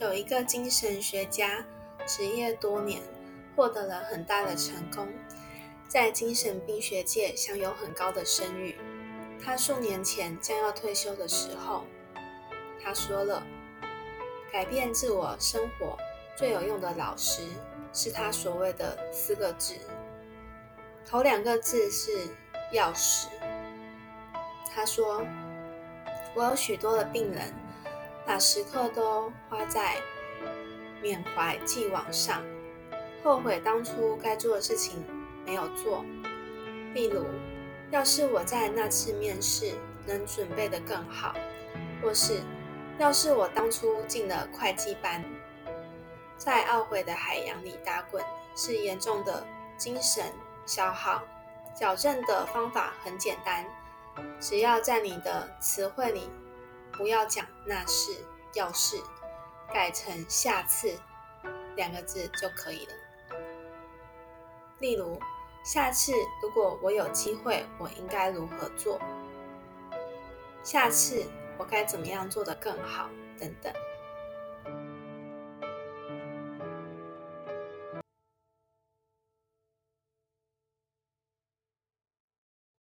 有一个精神学家，职业多年，获得了很大的成功，在精神病学界享有很高的声誉。他数年前将要退休的时候，他说了：“改变自我生活最有用的老师，是他所谓的四个字。头两个字是钥匙。”他说：“我有许多的病人。”把时刻都花在缅怀既往上，后悔当初该做的事情没有做。例如，要是我在那次面试能准备的更好，或是要是我当初进了会计班，在懊悔的海洋里打滚是严重的精神消耗。矫正的方法很简单，只要在你的词汇里。不要讲那是，要是改成下次两个字就可以了。例如，下次如果我有机会，我应该如何做？下次我该怎么样做得更好？等等。